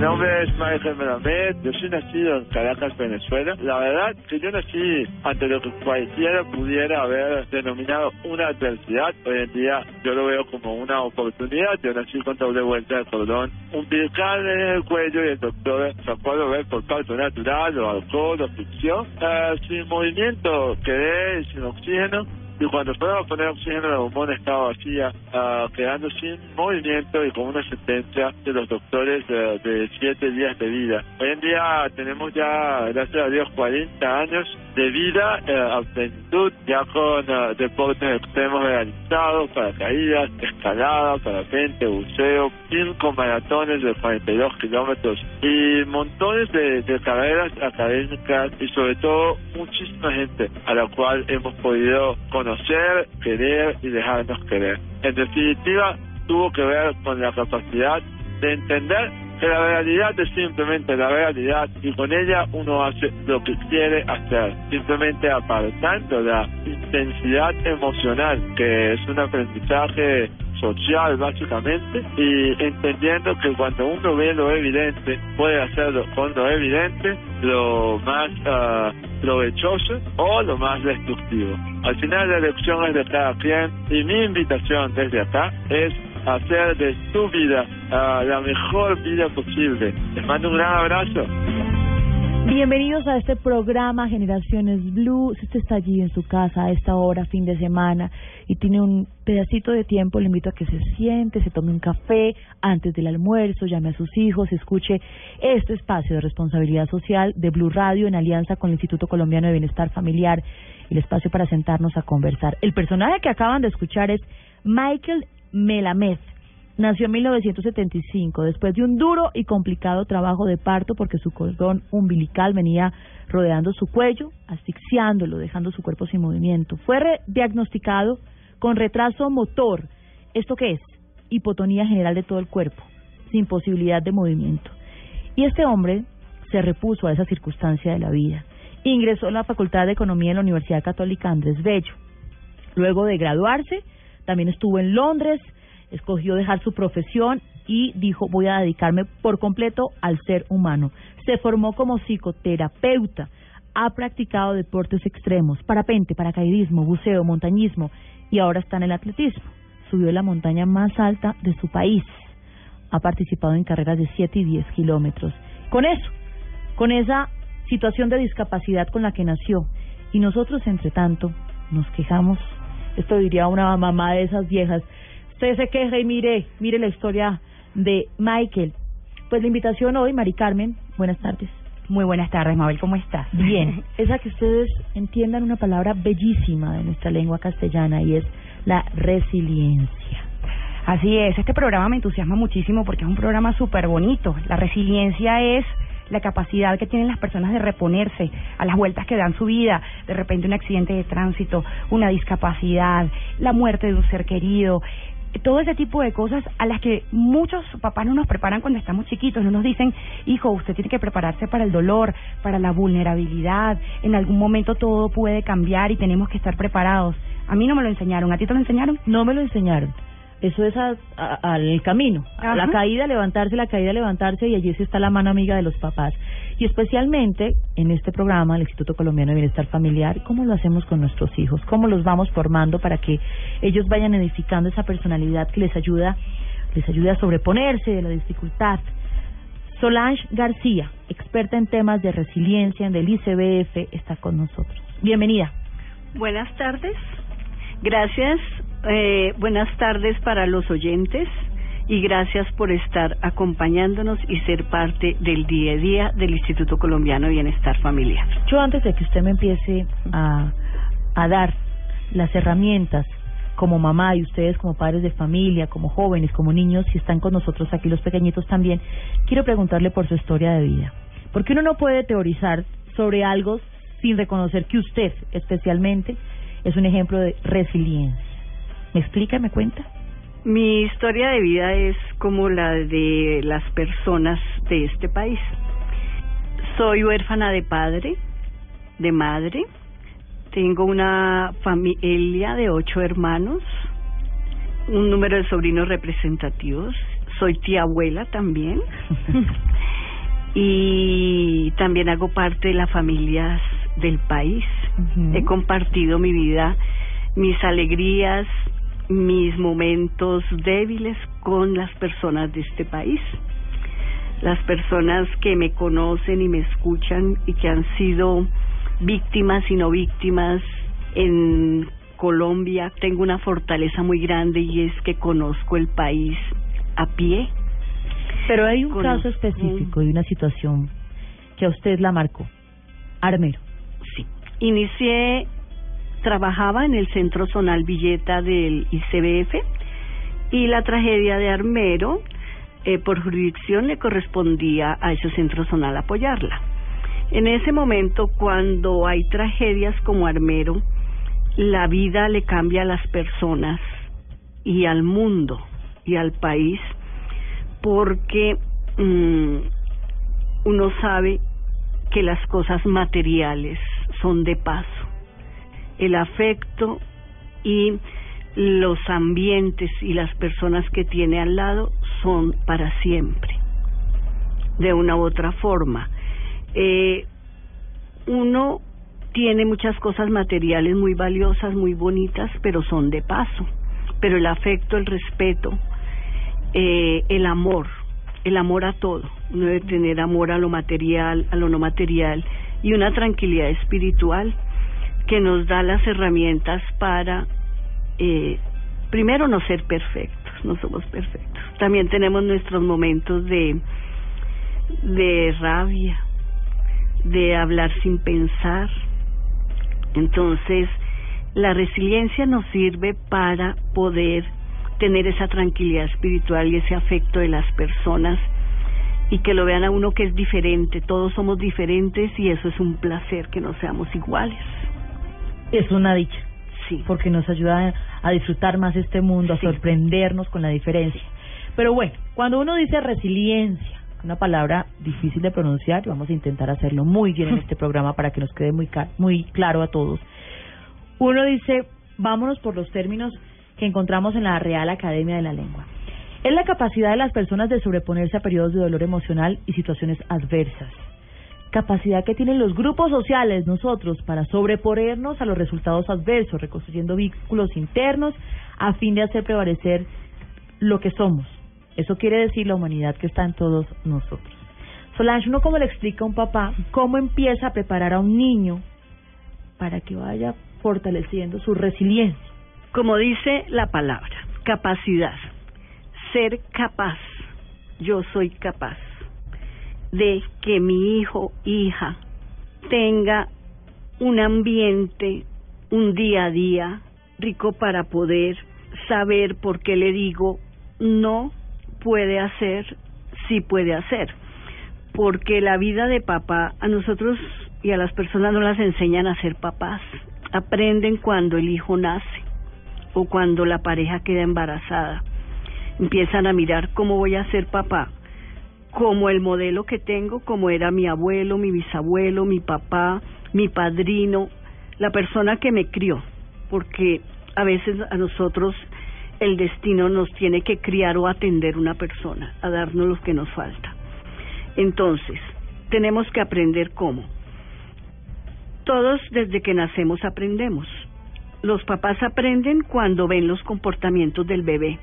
Nombre es Michael Melamed, yo soy nacido en Caracas, Venezuela. La verdad que yo nací ante lo que cualquiera pudiera haber denominado una adversidad. Hoy en día yo lo veo como una oportunidad. Yo nací con doble vuelta de cordón umbilical en el cuello y el doctor sacó a ver por parto natural o alcohol o ficción. Eh, sin movimiento quedé sin oxígeno y cuando fueron a poner oxígeno la bombona estaba vacía, ah, quedando sin movimiento y con una sentencia de los doctores de, de siete días de vida. Hoy en día tenemos ya, gracias a Dios, 40 años de vida eh, a plenitud, ya con ah, deportes extremos realizados, paracaídas, escalada, parapente, buceo, cinco maratones de 42 kilómetros y montones de, de carreras académicas y sobre todo muchísima gente a la cual hemos podido conocer, querer y dejarnos querer. En definitiva, tuvo que ver con la capacidad de entender que la realidad es simplemente la realidad y con ella uno hace lo que quiere hacer, simplemente apartando la intensidad emocional, que es un aprendizaje social básicamente y entendiendo que cuando uno ve lo evidente puede hacerlo con lo evidente lo más ah, provechoso o lo más destructivo. Al final la elección es de cada quien y mi invitación desde acá es hacer de tu vida ah, la mejor vida posible. Les mando un gran abrazo. Bienvenidos a este programa Generaciones Blue. Si usted está allí en su casa a esta hora, fin de semana, y tiene un pedacito de tiempo, le invito a que se siente, se tome un café antes del almuerzo, llame a sus hijos, escuche este espacio de responsabilidad social de Blue Radio en alianza con el Instituto Colombiano de Bienestar Familiar, el espacio para sentarnos a conversar. El personaje que acaban de escuchar es Michael Melamed. Nació en 1975, después de un duro y complicado trabajo de parto porque su cordón umbilical venía rodeando su cuello, asfixiándolo, dejando su cuerpo sin movimiento. Fue diagnosticado con retraso motor. ¿Esto qué es? Hipotonía general de todo el cuerpo, sin posibilidad de movimiento. Y este hombre se repuso a esa circunstancia de la vida. Ingresó en la Facultad de Economía en la Universidad Católica Andrés Bello. Luego de graduarse, también estuvo en Londres, escogió dejar su profesión y dijo voy a dedicarme por completo al ser humano. Se formó como psicoterapeuta, ha practicado deportes extremos, parapente, paracaidismo, buceo, montañismo y ahora está en el atletismo. Subió la montaña más alta de su país. Ha participado en carreras de 7 y 10 kilómetros. Con eso, con esa situación de discapacidad con la que nació. Y nosotros, entre tanto, nos quejamos. Esto diría una mamá de esas viejas usted se queja y mire, mire la historia de Michael. Pues la invitación hoy, Mari Carmen, buenas tardes. Muy buenas tardes, Mabel, ¿cómo estás? Bien, es a que ustedes entiendan una palabra bellísima de nuestra lengua castellana y es la resiliencia. Así es, este programa me entusiasma muchísimo porque es un programa súper bonito. La resiliencia es la capacidad que tienen las personas de reponerse a las vueltas que dan su vida, de repente un accidente de tránsito, una discapacidad, la muerte de un ser querido, todo ese tipo de cosas a las que muchos papás no nos preparan cuando estamos chiquitos, no nos dicen, hijo, usted tiene que prepararse para el dolor, para la vulnerabilidad, en algún momento todo puede cambiar y tenemos que estar preparados. A mí no me lo enseñaron, ¿a ti te lo enseñaron? No me lo enseñaron. Eso es al camino, a la caída, levantarse, la caída, levantarse y allí sí está la mano amiga de los papás. Y especialmente en este programa, el Instituto Colombiano de Bienestar Familiar, ¿cómo lo hacemos con nuestros hijos? ¿Cómo los vamos formando para que ellos vayan edificando esa personalidad que les ayuda, les ayude a sobreponerse de la dificultad? Solange García, experta en temas de resiliencia del ICBF, está con nosotros. Bienvenida. Buenas tardes. Gracias. Eh, buenas tardes para los oyentes y gracias por estar acompañándonos y ser parte del día a día del Instituto Colombiano de Bienestar Familiar. Yo antes de que usted me empiece a, a dar las herramientas como mamá y ustedes como padres de familia, como jóvenes, como niños, si están con nosotros aquí los pequeñitos también, quiero preguntarle por su historia de vida. Porque uno no puede teorizar sobre algo sin reconocer que usted especialmente es un ejemplo de resiliencia. ¿Me explica, me cuenta? Mi historia de vida es como la de las personas de este país. Soy huérfana de padre, de madre, tengo una familia de ocho hermanos, un número de sobrinos representativos. Soy tía abuela también. y también hago parte de las familias del país. He compartido mi vida, mis alegrías, mis momentos débiles con las personas de este país. Las personas que me conocen y me escuchan y que han sido víctimas y no víctimas en Colombia. Tengo una fortaleza muy grande y es que conozco el país a pie. Pero hay un caso específico y una situación que a usted la marcó. Armero. Sí. Inicié, trabajaba en el Centro Zonal Villeta del ICBF y la tragedia de Armero, eh, por jurisdicción, le correspondía a ese Centro Zonal apoyarla. En ese momento, cuando hay tragedias como Armero, la vida le cambia a las personas y al mundo y al país porque mm, uno sabe que las cosas materiales son de paso. El afecto y los ambientes y las personas que tiene al lado son para siempre, de una u otra forma eh, uno tiene muchas cosas materiales muy valiosas, muy bonitas, pero son de paso. Pero el afecto, el respeto, eh, el amor, el amor a todo. Uno debe tener amor a lo material, a lo no material y una tranquilidad espiritual que nos da las herramientas para, eh, primero, no ser perfectos, no somos perfectos. También tenemos nuestros momentos de, de rabia, de hablar sin pensar. Entonces, la resiliencia nos sirve para poder tener esa tranquilidad espiritual y ese afecto de las personas y que lo vean a uno que es diferente. Todos somos diferentes y eso es un placer que no seamos iguales. Es una dicha. Sí. Porque nos ayuda a disfrutar más este mundo, a sorprendernos con la diferencia. Pero bueno, cuando uno dice resiliencia, una palabra difícil de pronunciar, vamos a intentar hacerlo muy bien en este programa para que nos quede muy, muy claro a todos. Uno dice, vámonos por los términos que encontramos en la Real Academia de la Lengua. Es la capacidad de las personas de sobreponerse a periodos de dolor emocional y situaciones adversas. Capacidad que tienen los grupos sociales, nosotros, para sobreponernos a los resultados adversos, reconstruyendo vínculos internos a fin de hacer prevalecer lo que somos, eso quiere decir la humanidad que está en todos nosotros. Solange, ¿uno cómo le explica a un papá cómo empieza a preparar a un niño para que vaya fortaleciendo su resiliencia? Como dice la palabra, capacidad, ser capaz, yo soy capaz de que mi hijo, hija, tenga un ambiente, un día a día rico para poder saber por qué le digo no puede hacer, sí puede hacer. Porque la vida de papá a nosotros y a las personas no las enseñan a ser papás. Aprenden cuando el hijo nace o cuando la pareja queda embarazada. Empiezan a mirar cómo voy a ser papá, como el modelo que tengo, como era mi abuelo, mi bisabuelo, mi papá, mi padrino, la persona que me crió, porque a veces a nosotros el destino nos tiene que criar o atender una persona, a darnos lo que nos falta. Entonces, tenemos que aprender cómo. Todos desde que nacemos aprendemos. Los papás aprenden cuando ven los comportamientos del bebé.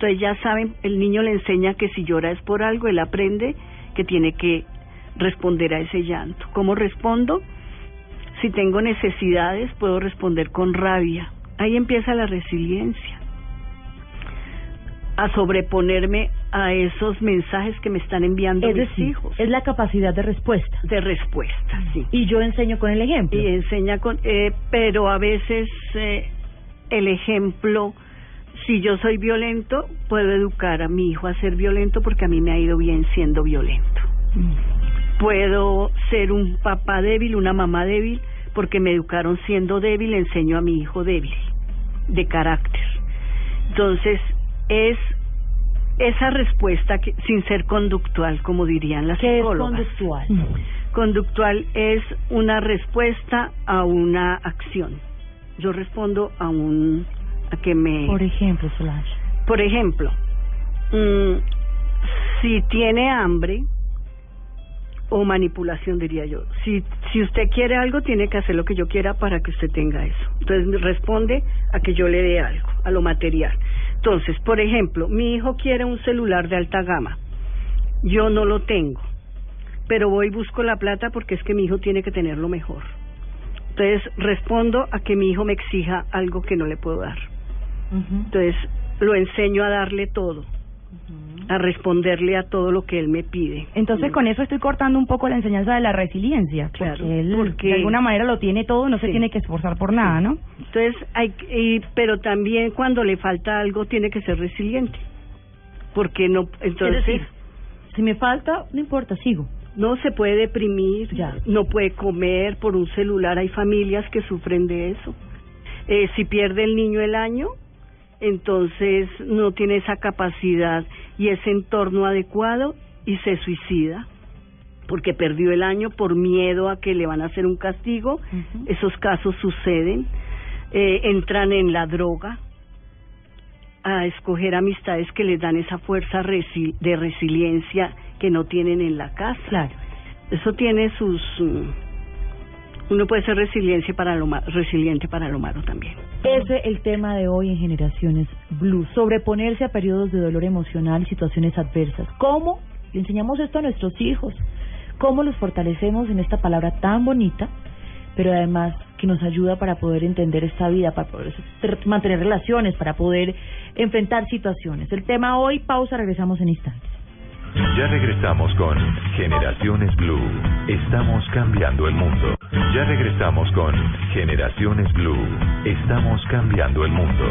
Entonces ya saben, el niño le enseña que si llora es por algo, él aprende que tiene que responder a ese llanto. ¿Cómo respondo? Si tengo necesidades, puedo responder con rabia. Ahí empieza la resiliencia. A sobreponerme a esos mensajes que me están enviando Es mis decir, hijos. es la capacidad de respuesta. De respuesta, sí. Y yo enseño con el ejemplo. Y enseña con... Eh, pero a veces eh, el ejemplo, si yo soy violento, puedo educar a mi hijo a ser violento porque a mí me ha ido bien siendo violento. Puedo ser un papá débil, una mamá débil, porque me educaron siendo débil, enseño a mi hijo débil, de carácter. Entonces, es esa respuesta que, sin ser conductual, como dirían las ¿Qué es psicólogas. conductual? Conductual es una respuesta a una acción. Yo respondo a un que me Por ejemplo, Solange. por ejemplo, mm, si tiene hambre o manipulación diría yo. Si si usted quiere algo tiene que hacer lo que yo quiera para que usted tenga eso. Entonces responde a que yo le dé algo, a lo material. Entonces, por ejemplo, mi hijo quiere un celular de alta gama. Yo no lo tengo. Pero voy y busco la plata porque es que mi hijo tiene que tenerlo mejor. Entonces respondo a que mi hijo me exija algo que no le puedo dar. Entonces lo enseño a darle todo, a responderle a todo lo que él me pide. Entonces con eso estoy cortando un poco la enseñanza de la resiliencia, Claro, porque él porque- de alguna manera lo tiene todo, no se Sí. tiene que esforzar por nada, ¿no? Entonces hay, y, pero también cuando le falta algo tiene que ser resiliente, porque no, entonces es decir, si me falta, no importa, sigo. no se puede deprimir, Ya. no puede comer por un celular. Hay familias que sufren de eso. Eh, si pierde el niño el año, entonces no tiene esa capacidad y ese entorno adecuado y se suicida porque perdió el año por miedo a que le van a hacer un castigo. Esos casos suceden. Eh, entran en la droga a escoger amistades que les dan esa fuerza resi- de resiliencia que no tienen en la casa. Claro. Eso tiene sus... uno puede ser resiliente para lo ma- resiliente para lo malo también. Ese es el tema de hoy en Generaciones Blue. Sobreponerse a periodos de dolor emocional situaciones adversas. ¿Cómo le enseñamos esto a nuestros hijos? ¿Cómo los fortalecemos en esta palabra tan bonita, pero además que nos ayuda para poder entender esta vida, para poder mantener relaciones, para poder enfrentar situaciones? El tema hoy, pausa, regresamos en instantes. Ya regresamos con Generaciones Blue. Estamos cambiando el mundo. Ya regresamos con Generaciones Blue. Estamos cambiando el mundo.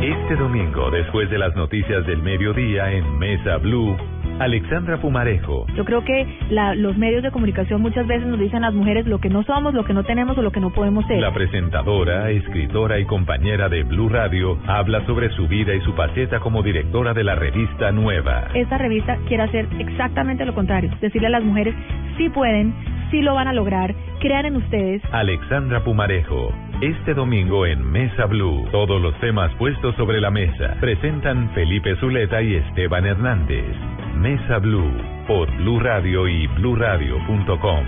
Este domingo, después de las noticias del mediodía en Mesa Blue, Alexandra Pumarejo, Yo creo que la, los medios de comunicación muchas veces nos dicen a las mujeres lo que no somos, lo que no tenemos o lo que no podemos ser. la presentadora, escritora y compañera de Blue Radio, habla sobre su vida y su faceta como directora de la revista Nueva. Esta revista quiere hacer exactamente lo contrario, decirle a las mujeres sí pueden, sí lo van a lograr, crean en ustedes. Alexandra Pumarejo. Este domingo en Mesa Blue, todos los temas puestos sobre la mesa. Presentan Felipe Zuleta y Esteban Hernández. Mesa Blue por Blue Radio y bluradio.com.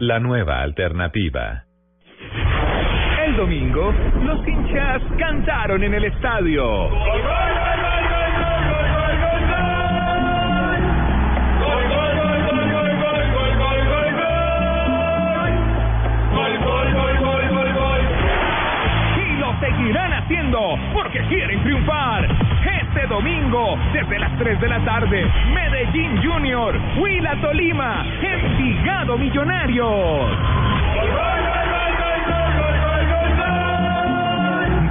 La nueva alternativa. El domingo, los hinchas cantaron en el estadio. Y lo seguirán haciendo porque quieren triunfar. Este domingo, desde las 3 de la tarde, Medellín Junior, Huila Tolima, Envigado Millonarios.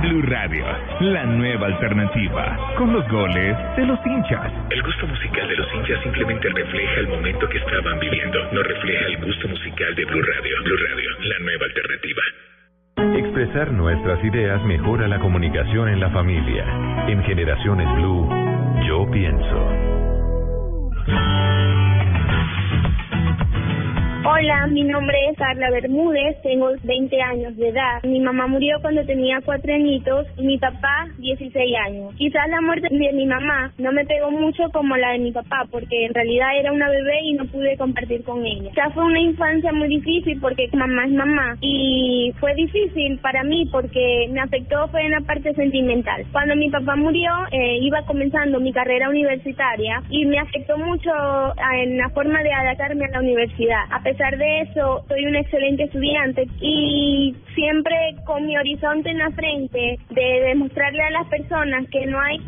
Blue Radio, la nueva alternativa, con los goles de los hinchas. El gusto musical de los hinchas simplemente refleja el momento que estaban viviendo, no refleja el gusto musical de Blue Radio. Blue Radio, la nueva alternativa. Expresar nuestras ideas mejora la comunicación en la familia. En Generaciones Blue, yo pienso. Hola, mi nombre es Carla Bermúdez, tengo 20 años de edad. Mi mamá murió cuando tenía cuatro añitos y mi papá 16 años. Quizás la muerte de mi mamá no me pegó mucho como la de mi papá, porque en realidad era una bebé y no pude compartir con ella. Ya fue una infancia muy difícil porque mamá es mamá y fue difícil para mí porque me afectó fue en la parte sentimental. Cuando mi papá murió eh, iba comenzando mi carrera universitaria y me afectó mucho ah, en la forma de adaptarme a la universidad. De eso, soy un excelente estudiante y siempre con mi horizonte en la frente de demostrarle a las personas que no hay,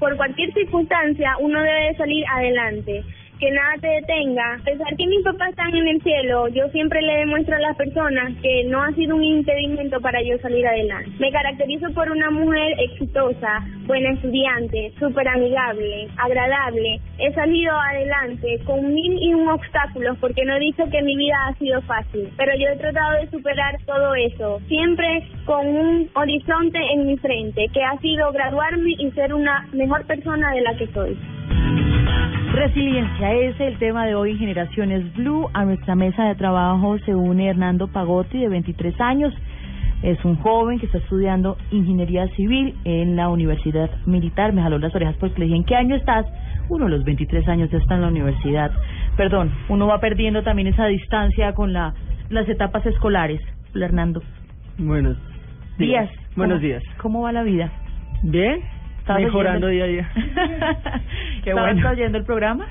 por cualquier circunstancia, uno debe salir adelante que nada te detenga. A pesar que mis papás están en el cielo, yo siempre le demuestro a las personas que no ha sido un impedimento para yo salir adelante. Me caracterizo por una mujer exitosa, buena estudiante, súper amigable, agradable. He salido adelante con mil y un obstáculos porque no he dicho que mi vida ha sido fácil, pero yo he tratado de superar todo eso, siempre con un horizonte en mi frente, que ha sido graduarme y ser una mejor persona de la que soy. Resiliencia es el tema de hoy en Generaciones Blue. A nuestra mesa de trabajo se une Hernando Pagotti, de 23 años. Es un joven que está estudiando ingeniería civil en la Universidad Militar. Me jaló las orejas porque le dije, ¿en qué año estás? Uno, los 23 años ya está en la universidad. Perdón, uno va perdiendo también esa distancia con la, las etapas escolares. Hernando. Buenos días. Buenos días. ¿Cómo va la vida? Bien, mejorando día a día. Qué bueno. oyendo el programa?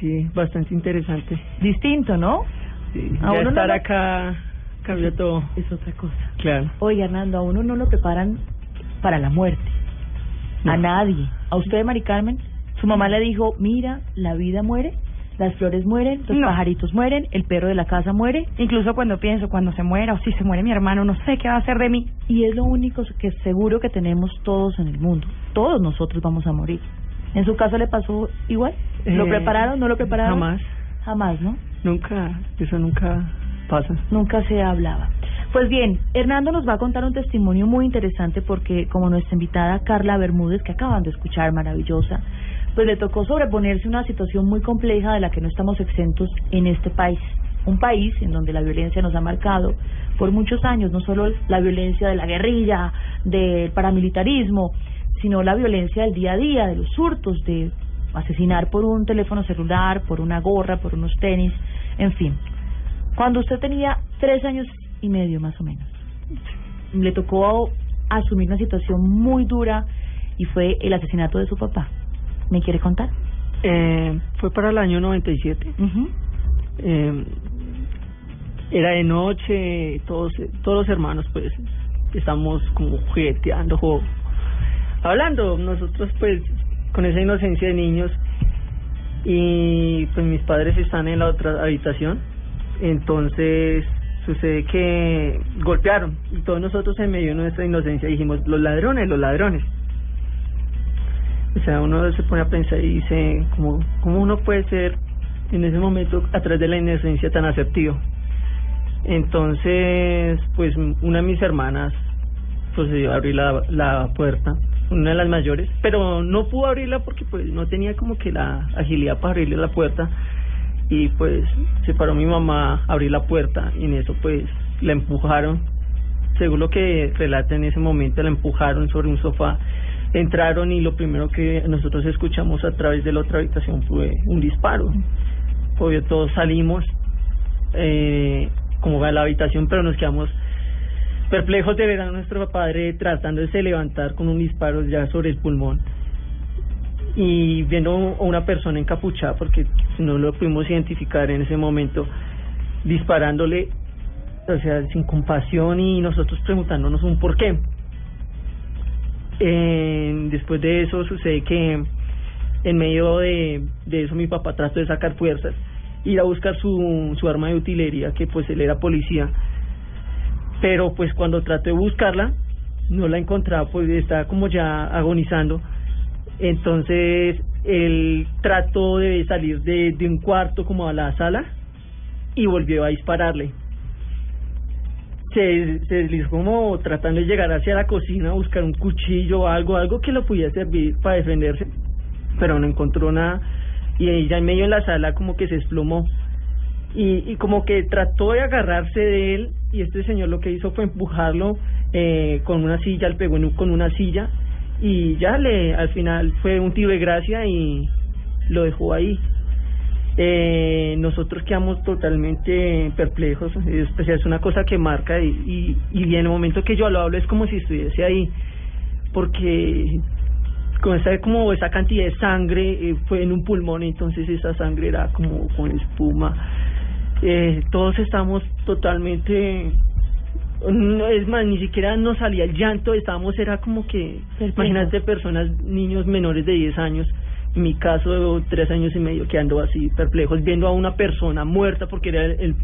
Sí, bastante interesante. Distinto, ¿no? Sí, ya estar acá cambió todo. Es otra cosa. Claro. Oye, Hernando, a uno no lo preparan para la muerte. A nadie. ¿A usted, Mari Carmen? Su mamá le dijo, mira, la vida muere las flores mueren, los pajaritos mueren, el perro de la casa muere. Incluso cuando pienso, cuando se muera o si se muere mi hermano, no sé qué va a hacer de mí. Y es lo único que seguro que tenemos todos en el mundo. Todos nosotros vamos a morir. ¿En su caso le pasó igual? ¿Lo eh, prepararon? ¿No lo prepararon? Jamás. Jamás, ¿no? Nunca, eso nunca pasa. Nunca se hablaba. Pues bien, Hernando nos va a contar un testimonio muy interesante porque como nuestra invitada Carla Bermúdez, que acaban de escuchar, maravillosa, pues le tocó sobreponerse a una situación muy compleja de la que no estamos exentos en este país. Un país en donde la violencia nos ha marcado por muchos años, no solo la violencia de la guerrilla, del paramilitarismo, sino la violencia del día a día, de los hurtos, de asesinar por un teléfono celular, por una gorra, por unos tenis, en fin. Cuando usted tenía tres años y medio más o menos, le tocó asumir una situación muy dura y fue el asesinato de su papá. ¿Me quiere contar? Eh, fue para el año 97. eh, era de noche, todos todos los hermanos pues estamos como jugueteando, hablando, nosotros pues con esa inocencia de niños y pues mis padres están en la otra habitación, entonces sucede que golpearon y todos nosotros en medio de nuestra inocencia dijimos los ladrones, los ladrones. O sea, uno se pone a pensar y dice, ¿cómo, cómo uno puede ser en ese momento a través de la inocencia tan asertivo? Entonces, pues una de mis hermanas procedió a abrir la, la puerta, una de las mayores, pero no pudo abrirla porque pues no tenía como que la agilidad para abrirle la puerta y pues se paró mi mamá a abrir la puerta y en eso pues la empujaron, según lo que relata en ese momento, la empujaron sobre un sofá entraron y lo primero que nosotros escuchamos a través de la otra habitación fue un disparo. Obvio, todos salimos eh, como a la habitación, pero nos quedamos perplejos de ver a nuestro padre tratándose de levantar con un disparo ya sobre el pulmón y viendo a una persona encapuchada, porque no lo pudimos identificar en ese momento, disparándole, o sea, sin compasión y nosotros preguntándonos un por qué. Eh, después de eso sucede que en medio de, eso mi papá trató de sacar fuerzas, ir a buscar su, su arma de utilería, que pues él era policía, pero pues cuando trató de buscarla, no la encontraba, pues estaba como ya agonizando, entonces él trató de salir de, de un cuarto como a la sala y volvió a dispararle se, deslizó como tratando de llegar hacia la cocina a buscar un cuchillo algo, algo que lo pudiera servir para defenderse, pero no encontró nada y ella en medio de la sala como que se desplomó y, y como que trató de agarrarse de él y este señor lo que hizo fue empujarlo eh, con una silla, le pegó con una silla y ya le al final fue un tiro de gracia y lo dejó ahí. Eh, nosotros quedamos totalmente perplejos, es, pues, es una cosa que marca y, y, y en el momento que yo lo hablo es como si estuviese ahí, porque con esa como esa cantidad de sangre eh, fue en un pulmón entonces esa sangre era como con espuma. Eh, todos estamos totalmente no, es más ni siquiera nos salía el llanto estábamos era como que imagínate personas niños menores de 10 años mi caso tres años y medio quedando así perplejos viendo a una persona muerta porque era el, el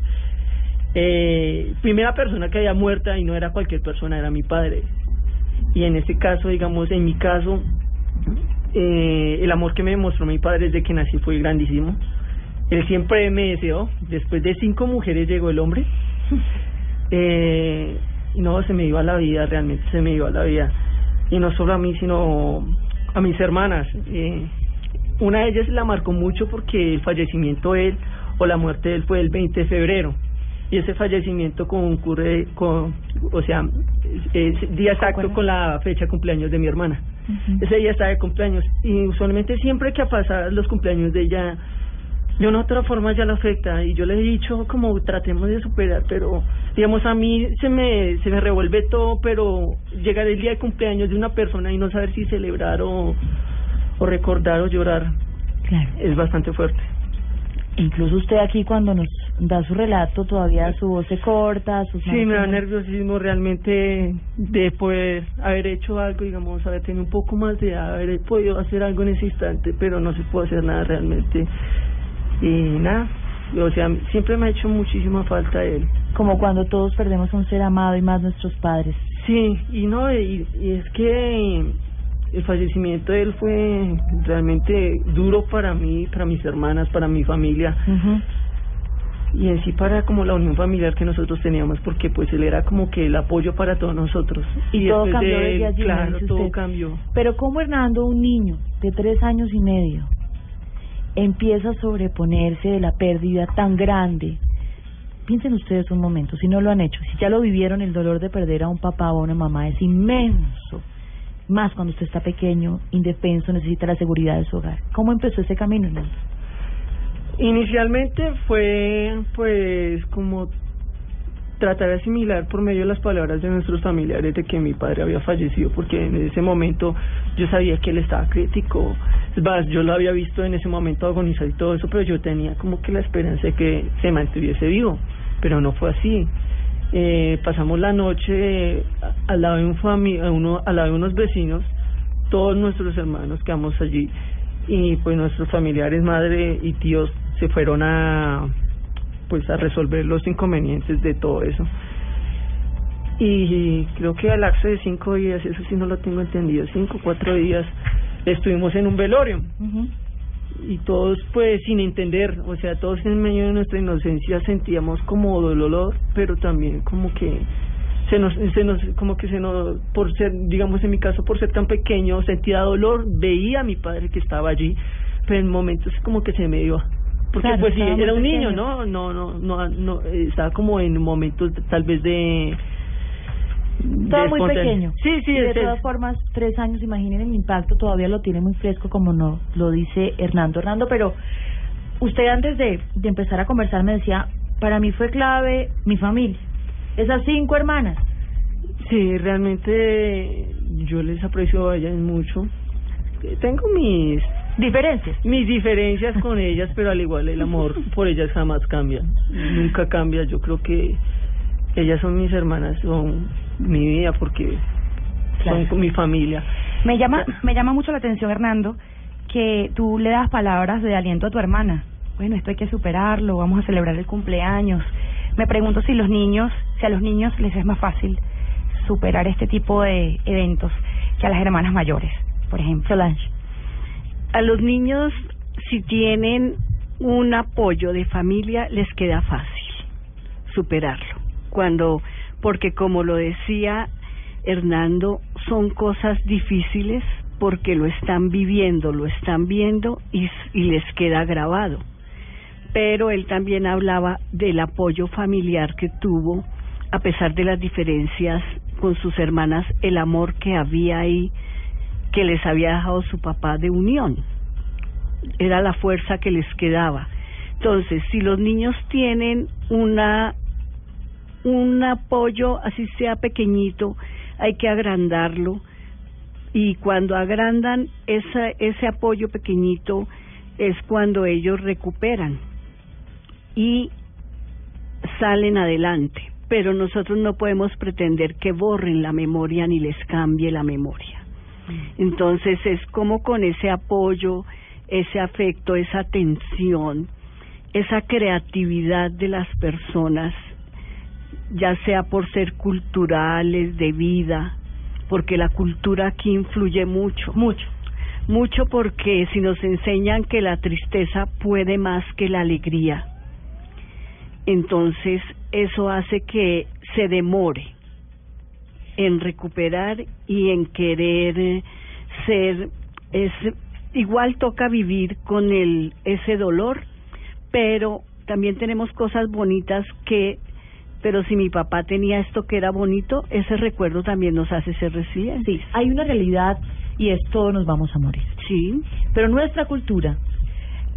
eh, primera persona que había muerta y no era cualquier persona era mi padre y en este caso digamos en mi caso eh, el amor que me demostró mi padre desde que nací fue grandísimo. Él siempre me deseó, después de cinco mujeres llegó el hombre. Eh, y no, se me iba la vida, realmente se me iba la vida. Y no solo a mí, sino a mis hermanas. Eh, una de ellas la marcó mucho porque el fallecimiento de él o la muerte de él fue el 20 de febrero. Y ese fallecimiento concurre con, o sea, es, día exacto con la fecha de cumpleaños de mi hermana. Ese día estaba de cumpleaños y usualmente siempre que pasa los cumpleaños de ella, de una u otra forma ya la afecta y yo le he dicho como tratemos de superar, pero digamos a mí se me se me revuelve todo, pero llegar el día de cumpleaños de una persona y no saber si celebrar o, o recordar o llorar Claro. es bastante fuerte. Incluso usted aquí cuando nos da su relato todavía su voz se corta, sus Sí, me da nerviosismo realmente de poder haber hecho algo, digamos, haber tenido un poco más de haber podido hacer algo en ese instante, pero no se puede hacer nada realmente. Y nada, o sea, siempre me ha hecho muchísima falta él. Como cuando todos perdemos a un ser amado y más nuestros padres. Sí, y no, y, y es que el fallecimiento de él fue realmente duro para mí, para mis hermanas, para mi familia. y en sí para como la unión familiar que nosotros teníamos porque pues él era como que el apoyo para todos nosotros Y todo después cambió de desde él, allí, claro todo cambió Pero como Hernando, un niño de tres años y medio, empieza a sobreponerse de la pérdida tan grande. Piensen ustedes un momento, si no lo han hecho, si ya lo vivieron, el dolor de perder a un papá o a una mamá es inmenso. Más cuando usted está pequeño, indefenso, necesita la seguridad de su hogar. ¿Cómo empezó ese camino, Hernando? inicialmente fue pues como tratar de asimilar por medio de las palabras de nuestros familiares de que mi padre había fallecido porque en ese momento yo sabía que él estaba crítico yo lo había visto en ese momento agonizar y todo eso pero yo tenía como que la esperanza de que se mantuviese vivo pero no fue así eh, pasamos la noche a- al lado de un fami uno al lado de unos vecinos todos nuestros hermanos quedamos allí y pues nuestros familiares madre y tíos se fueron a pues a resolver los inconvenientes de todo eso. Y creo que al lapso de cinco días eso sí no lo tengo entendido cinco cuatro días estuvimos en un velorio y todos pues sin entender, o sea, todos en medio de nuestra inocencia sentíamos como dolor, pero también como que se nos, se nos, como que se nos, por ser, digamos en mi caso, por ser tan pequeño, sentía dolor, veía a mi padre que estaba allí, pero en momentos como que se me iba. Porque Claro, pues sí, era un niño, pequeño. ¿no? No, no, no, no, estaba como en momentos tal vez de... Todo muy pequeño. Sí, sí, Y de es- todas formas, tres años, imaginen el impacto, todavía lo tiene muy fresco, como no lo dice Hernando. Hernando, pero usted antes de, de empezar a conversar me decía, para mí fue clave mi familia, esas cinco hermanas. Sí, realmente yo les aprecio a ellas mucho. Tengo mis diferencias, mis diferencias con ellas, pero al igual el amor por ellas jamás cambia, nunca cambia. Yo creo que ellas son mis hermanas, son mi vida porque Claro. son mi familia. Me llama, me llama mucho la atención, Hernando, que tú le das palabras de aliento a tu hermana. Bueno, esto hay que superarlo, vamos a celebrar el cumpleaños. Me pregunto si los niños, si a los niños les es más fácil superar este tipo de eventos que a las hermanas mayores, por ejemplo. Solange. A los niños, si tienen un apoyo de familia, les queda fácil superarlo. Cuando, porque como lo decía Hernando, son cosas difíciles porque lo están viviendo, lo están viendo y, y les queda grabado. pero él también hablaba del apoyo familiar que tuvo, a pesar de las diferencias con sus hermanas, el amor que había ahí, que les había dejado su papá de unión. Era la fuerza que les quedaba. Entonces, si los niños tienen una un apoyo, así sea pequeñito, hay que agrandarlo y cuando agrandan esa, ese apoyo pequeñito es cuando ellos recuperan y salen adelante. Pero nosotros no podemos pretender que borren la memoria ni les cambie la memoria. Entonces es como con ese apoyo, ese afecto, esa atención, esa creatividad de las personas, ya sea por ser culturales, de vida, porque la cultura aquí influye mucho. Mucho. Mucho porque si nos enseñan que la tristeza puede más que la alegría, entonces eso hace que se demore en recuperar y en querer ser es igual toca vivir con el ese dolor pero también tenemos cosas bonitas que pero si mi papá tenía esto que era bonito ese recuerdo también nos hace ser resilientes Sí, hay una realidad y es todos nos vamos a morir. Sí. Pero nuestra cultura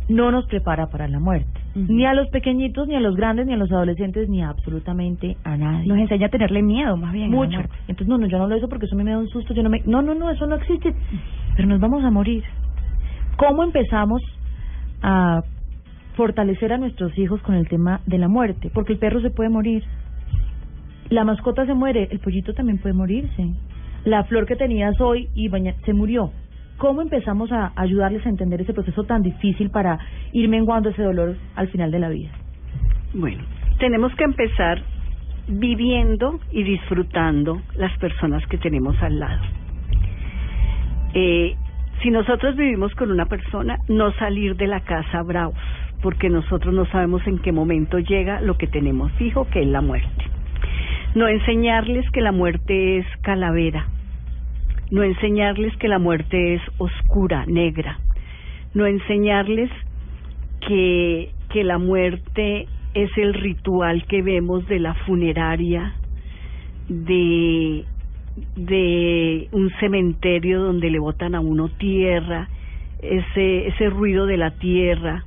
no nos prepara para la muerte. Ni a los pequeñitos, ni a los grandes, ni a los adolescentes, ni a absolutamente a nadie. Nos enseña a tenerle miedo, más bien. a la Mucho. Entonces, no, no, yo no lo hizo porque eso me da un susto. Yo no me. No, no, no, eso no existe. Pero nos vamos a morir. ¿Cómo empezamos a fortalecer a nuestros hijos con el tema de la muerte? Porque el perro se puede morir. La mascota se muere, el pollito también puede morirse. La flor que tenías hoy y se murió. ¿Cómo empezamos a ayudarles a entender ese proceso tan difícil para ir menguando ese dolor al final de la vida? Bueno, tenemos que empezar viviendo y disfrutando las personas que tenemos al lado. Eh, si nosotros vivimos con una persona, no salir de la casa bravos, porque nosotros no sabemos en qué momento llega lo que tenemos fijo, que es la muerte. No enseñarles que la muerte es calavera, no enseñarles que la muerte es oscura, negra, no enseñarles que, que la muerte es el ritual que vemos de la funeraria, de, de un cementerio donde le botan a uno tierra, ese, ese ruido de la tierra,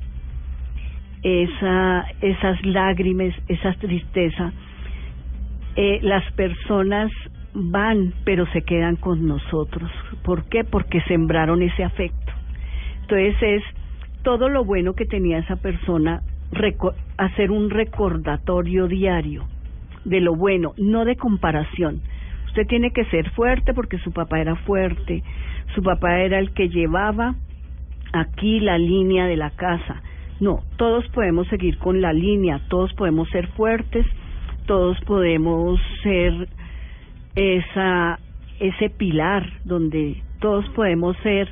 esa, esas lágrimas, esa tristeza. Eh, las personas van, pero se quedan con nosotros. ¿Por qué? Porque sembraron ese afecto. Entonces es todo lo bueno que tenía esa persona, hacer un recordatorio diario de lo bueno, no de comparación. Usted tiene que ser fuerte porque su papá era fuerte, su papá era el que llevaba aquí la línea de la casa. No, todos podemos seguir con la línea, todos podemos ser fuertes, todos podemos ser esa ese pilar donde todos podemos ser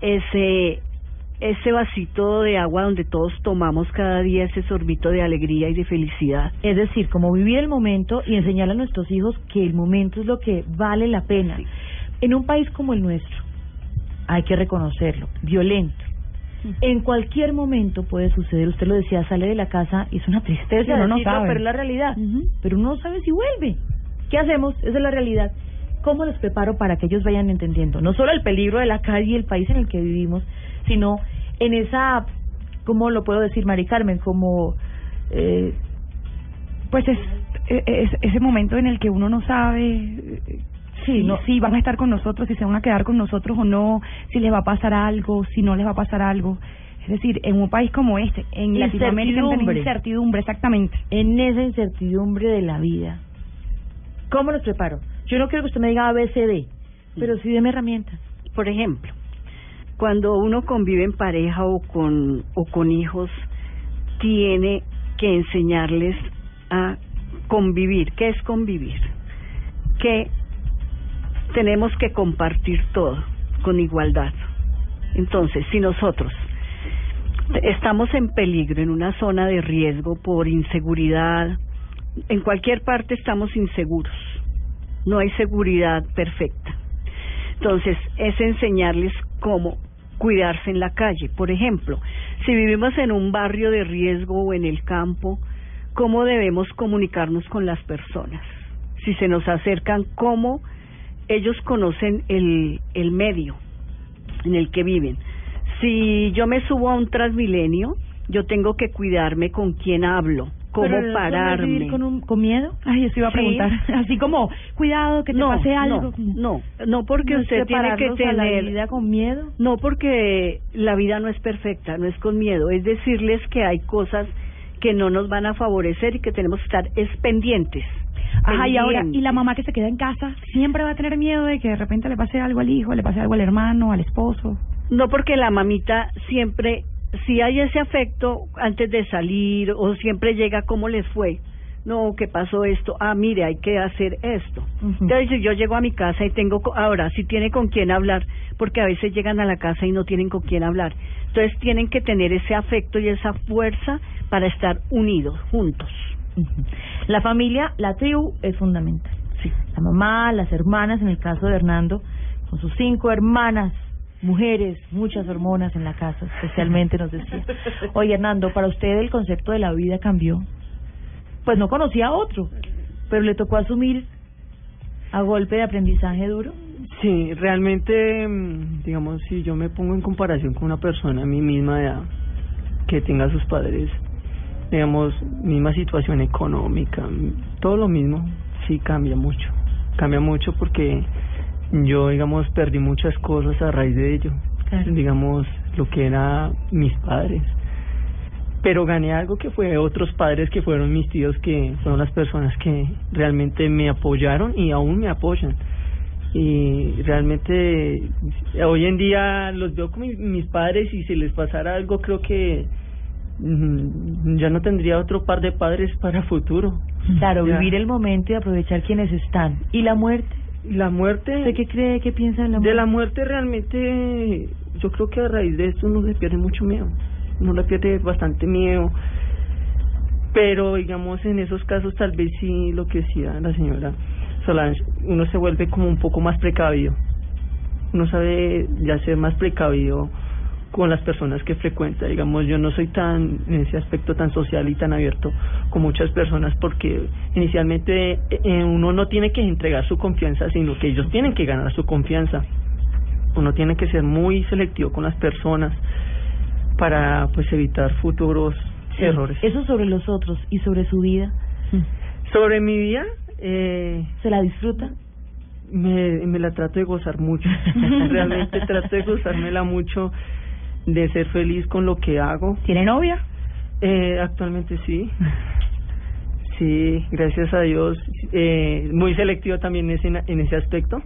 ese ese vasito de agua donde todos tomamos cada día ese sorbito de alegría y de felicidad. Es decir, como vivir el momento y enseñarle a nuestros hijos que el momento es lo que vale la pena. En un país como el nuestro, hay que reconocerlo, violento. En cualquier momento puede suceder, usted lo decía, sale de la casa y es una tristeza, Sí, no decirlo, sabe. pero es la realidad. Pero uno no sabe si vuelve. ¿Qué hacemos? Esa es la realidad. ¿Cómo los preparo para que ellos vayan entendiendo? No solo el peligro de la calle y el país en el que vivimos, sino en esa, ¿cómo lo puedo decir, Mari Carmen? Como, eh, Pues es, es ese momento en el que uno no sabe si, no. si van a estar con nosotros, si se van a quedar con nosotros o no, si les va a pasar algo, si no les va a pasar algo. Es decir, en un país como este, en Latinoamérica, en Incertidumbre. exactamente. en esa incertidumbre de la vida. ¿Cómo los preparo? Yo no quiero que usted me diga ABCD, pero sí deme herramientas. Por ejemplo, cuando uno convive en pareja o con o con hijos, tiene que enseñarles a convivir. ¿Qué es convivir? Que tenemos que compartir todo con igualdad. Entonces, si nosotros estamos en peligro, en una zona de riesgo por inseguridad, en cualquier parte estamos inseguros. No hay seguridad perfecta. Entonces, es enseñarles cómo cuidarse en la calle. Por ejemplo, Si vivimos en un barrio de riesgo o en el campo, ¿cómo debemos comunicarnos con las personas? Si se nos acercan, ¿cómo ellos conocen el, el medio en el que viven? Si yo me subo a un Transmilenio, yo tengo que cuidarme con quién hablo, cómo Pero pararme. vivir con, un, con miedo? Ay, eso iba a Sí. preguntar. Así como, cuidado, que te no, pase algo. No, no, no porque ¿No es usted tiene que a la tener vida con miedo? No, porque la vida no es perfecta, no es con miedo, es decirles que hay cosas que no nos van a favorecer y que tenemos que estar es pendientes. Ajá, y ahora, y la mamá que se queda en casa siempre va a tener miedo de que de repente le pase algo al hijo, le pase algo al hermano, al esposo. No porque la mamita siempre, si hay ese afecto antes de salir o siempre llega cómo les fue. No, ¿qué pasó esto? Ah, mire, hay que hacer esto. Entonces, si yo llego a mi casa y tengo, ahora, si tiene con quién hablar, porque a veces llegan a la casa y no tienen con quién hablar. Entonces, tienen que tener ese afecto y esa fuerza para estar unidos, juntos. La familia, la tribu es fundamental. La mamá, las hermanas, en el caso de Hernando, con sus cinco hermanas, mujeres, muchas hormonas en la casa, especialmente nos decía. Oye, Hernando, para usted el concepto de la vida cambió. Pues no conocía a otro, pero le tocó asumir a golpe de aprendizaje duro. Sí, realmente, mm, digamos, si yo me pongo en comparación con una persona a mi misma edad, que tenga sus padres, digamos, misma situación económica, todo lo mismo, sí cambia mucho. Cambia mucho porque yo, digamos, perdí muchas cosas a raíz de ello. Digamos, lo que era mis padres. Pero gané algo que fue otros padres que fueron mis tíos, que fueron las personas que realmente me apoyaron y aún me apoyan y realmente hoy en día los veo como mi- mis padres y si les pasara algo creo que ya no tendría otro par de padres para futuro. Claro, Ya. vivir el momento y aprovechar quienes están. ¿Y la muerte? La muerte... ¿Usted qué cree, qué piensa en la muerte? De la muerte realmente yo creo que a raíz de esto uno le pierde mucho miedo, uno le pierde bastante miedo, pero digamos en esos casos tal vez sí lo que decía la señora Solange, uno se vuelve como un poco más precavido, uno sabe ya ser más precavido con las personas que frecuenta, digamos yo no soy tan en ese aspecto tan social y tan abierto con muchas personas porque inicialmente eh, uno no tiene que entregar su confianza, sino que ellos tienen que ganar su confianza uno tiene que ser muy selectivo con las personas para pues evitar futuros Sí, errores. Eso sobre los otros y sobre su vida. Sobre mi vida, eh, ¿Se la disfruta? me, me la trato de gozar mucho. Realmente trato de gozármela mucho, de ser feliz con lo que hago. ¿Tiene novia? Eh, actualmente sí. Sí, gracias a Dios. Eh, muy selectivo también en ese, en ese aspecto.